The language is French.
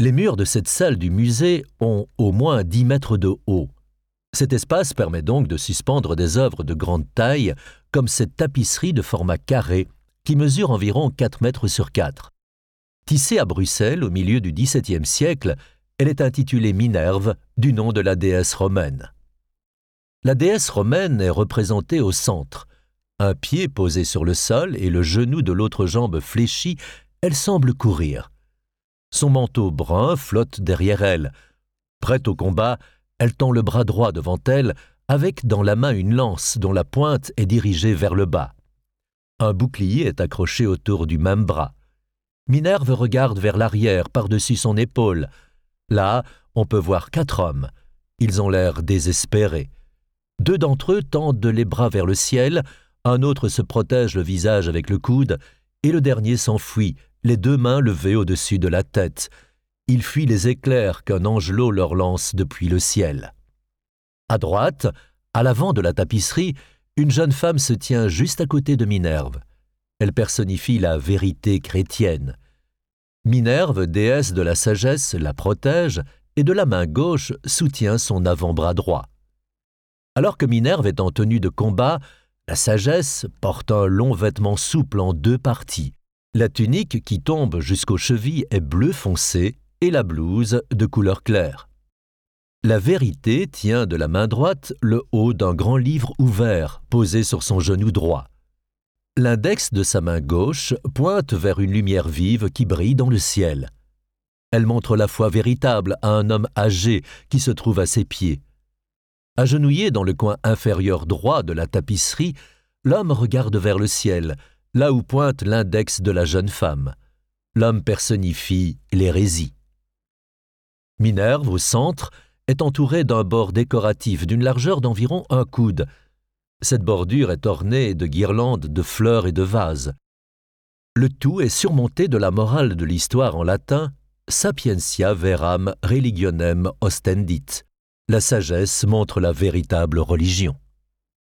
Les murs de cette salle du musée ont au moins 10 mètres de haut. Cet espace permet donc de suspendre des œuvres de grande taille, comme cette tapisserie de format carré, qui mesure environ 4 mètres sur 4. Tissée à Bruxelles au milieu du XVIIe siècle, elle est intitulée Minerve, du nom de la déesse romaine. La déesse romaine est représentée au centre. Un pied posé sur le sol et le genou de l'autre jambe fléchi, elle semble courir. Son manteau brun flotte derrière elle. Prête au combat, elle tend le bras droit devant elle, avec dans la main une lance dont la pointe est dirigée vers le bas. Un bouclier est accroché autour du même bras. Minerve regarde vers l'arrière par-dessus son épaule. Là, on peut voir quatre hommes. Ils ont l'air désespérés. Deux d'entre eux tendent les bras vers le ciel, un autre se protège le visage avec le coude, et le dernier s'enfuit, les deux mains levées au-dessus de la tête. Il fuit les éclairs qu'un angelot leur lance depuis le ciel. À droite, à l'avant de la tapisserie, une jeune femme se tient juste à côté de Minerve. Elle personnifie la vérité chrétienne. Minerve, déesse de la sagesse, la protège et de la main gauche soutient son avant-bras droit. Alors que Minerve est en tenue de combat, la sagesse porte un long vêtement souple en deux parties. La tunique qui tombe jusqu'aux chevilles est bleu foncé et la blouse de couleur claire. La vérité tient de la main droite le haut d'un grand livre ouvert posé sur son genou droit. L'index de sa main gauche pointe vers une lumière vive qui brille dans le ciel. Elle montre la foi véritable à un homme âgé qui se trouve à ses pieds. Agenouillé dans le coin inférieur droit de la tapisserie, l'homme regarde vers le ciel, là où pointe l'index de la jeune femme. L'homme personnifie l'hérésie. Minerve, au centre, est entourée d'un bord décoratif d'une largeur d'environ un coude. Cette bordure est ornée de guirlandes de fleurs et de vases. Le tout est surmonté de la morale de l'histoire en latin Sapientia veram religionem ostendit. La sagesse montre la véritable religion.